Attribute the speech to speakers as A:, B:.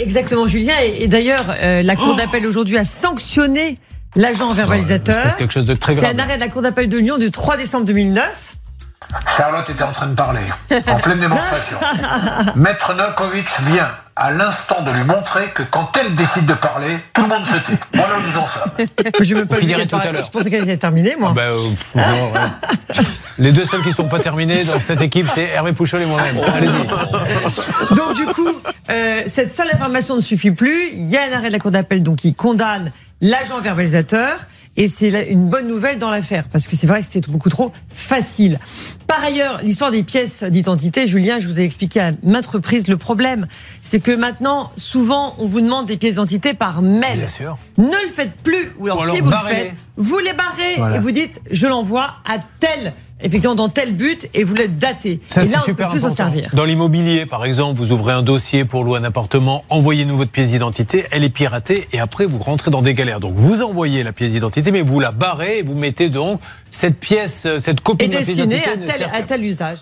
A: exactement, Julien. Et, et d'ailleurs, euh, la Cour d'appel aujourd'hui a sanctionné l'agent verbalisateur.
B: Passe quelque chose de très
A: C'est
B: grave.
A: un arrêt de la Cour d'appel de Lyon du 3 décembre 2009.
C: Charlotte était en train de parler, en pleine démonstration. Maître Nokovic vient à l'instant de lui montrer que quand elle décide de parler, tout le monde se tait. Voilà où nous en sommes.
A: Je me
B: finirez tout à l'heure.
A: Je pensais qu'elle était terminée, moi.
B: Bah, euh, non, ouais. Les deux seuls qui ne sont pas terminés dans cette équipe, c'est Hervé Pouchol et moi-même. Allez-y.
A: Donc du coup, euh, cette seule information ne suffit plus. Il y a un arrêt de la Cour d'appel donc qui condamne l'agent verbalisateur. Et c'est une bonne nouvelle dans l'affaire, parce que c'est vrai que c'était beaucoup trop facile. Par ailleurs, l'histoire des pièces d'identité, Julien, je vous ai expliqué à maintes reprises le problème. C'est que maintenant, souvent, on vous demande des pièces d'identité par mail.
B: Bien sûr.
A: Ne le faites plus, ou alors, si vous le faites, vous les barrez
B: Voilà.
A: et vous dites, je l'envoie à tel, effectivement, dans tel but, et vous le datez.
B: Ça,
A: et
B: c'est
A: là, on peut
B: super
A: plus
B: important.
A: servir.
B: Dans l'immobilier, par exemple, vous ouvrez un dossier pour louer un appartement, envoyez-nous votre pièce d'identité, elle est piratée et après vous rentrez dans des galères. Donc vous envoyez la pièce d'identité, mais vous la barrez et vous mettez donc cette pièce, cette copie
A: Et
B: de la pièce
A: destiné
B: d'identité
A: à
B: ne
A: tel,
B: sert
A: à tel usage.